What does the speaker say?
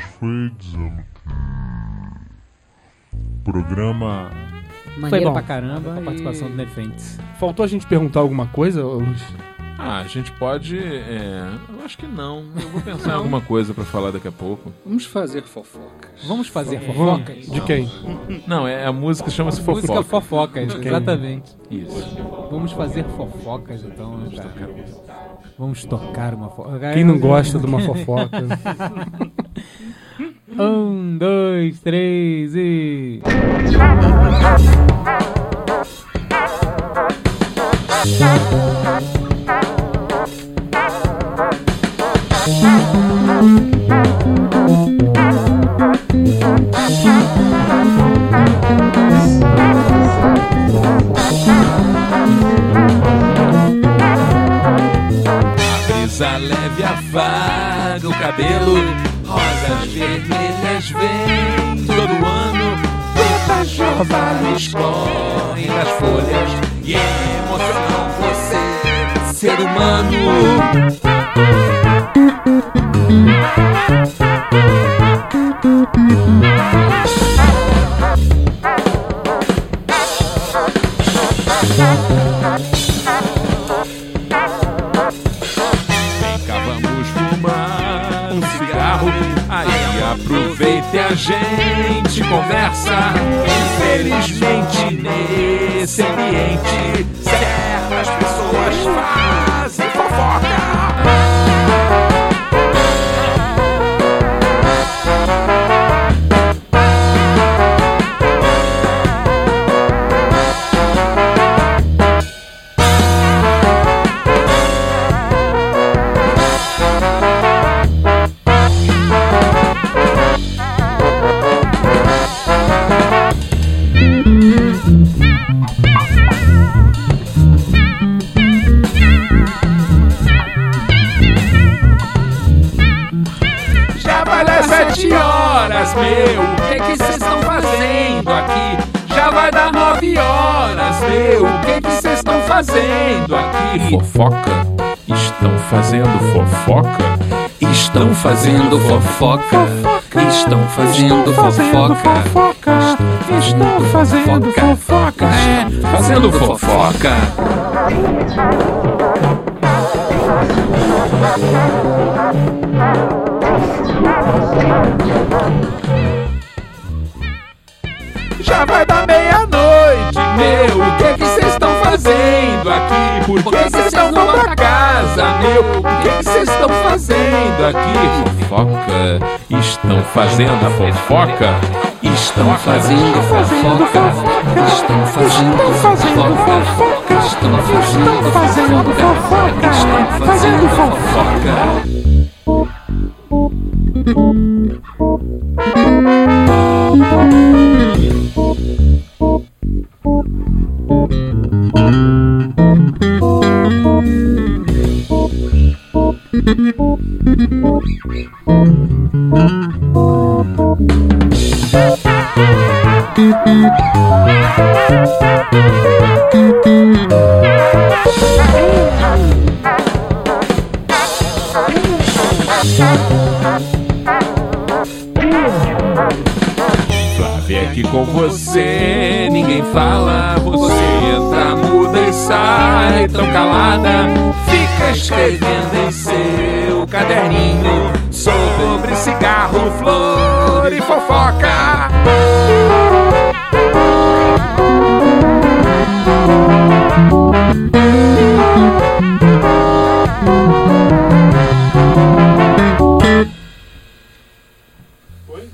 foi dizendo que o programa Foi Maneiro bom. pra caramba. A e- participação do Nefentes. Faltou a gente perguntar alguma coisa, Luiz? Ah, a gente pode. é, Eu acho que não. Eu vou pensar em alguma coisa pra falar daqui a pouco. Vamos fazer fofocas. Vamos fazer Vamos? fofocas? De quem? Não, é a música chama-se Música Fofoca. fofocas, quem? exatamente. Isso. Vamos fazer fofocas, então, né, cara? Vamos tocar uma fofoca. Quem não gosta de uma fofoca? Um, dois, três e. A brisa leve afaga o cabelo, rosas vermelhas vêm todo ano. De orvalho correm das folhas e emocionam você, ser humano. Aproveita e a gente conversa. Infelizmente, nesse ambiente, certas pessoas fazem meu. O que que vocês estão fazendo aqui? Já vai dar nove horas, meu. O que que vocês estão fazendo aqui? Fofoca? Estão fazendo fofoca? Estão fazendo fofoca. Estão fazendo fofoca. Estão fazendo fofoca. É, fazendo fofoca. Já vai dar meia-noite, meu. O que que vocês estão fazendo aqui? Por que vocês estão vão pra casa, meu? O que que vocês estão fazendo aqui? Fofoca. Estão fazendo fofoca? Estão fazendo fofoca. Estão fazendo fofoca. Estão fazendo fofoca. Estão fazendo fofoca. Flávia aqui com você, ninguém fala. Você entra, muda e sai tão calada. Fica escrevendo em cigarro, flor e fofoca.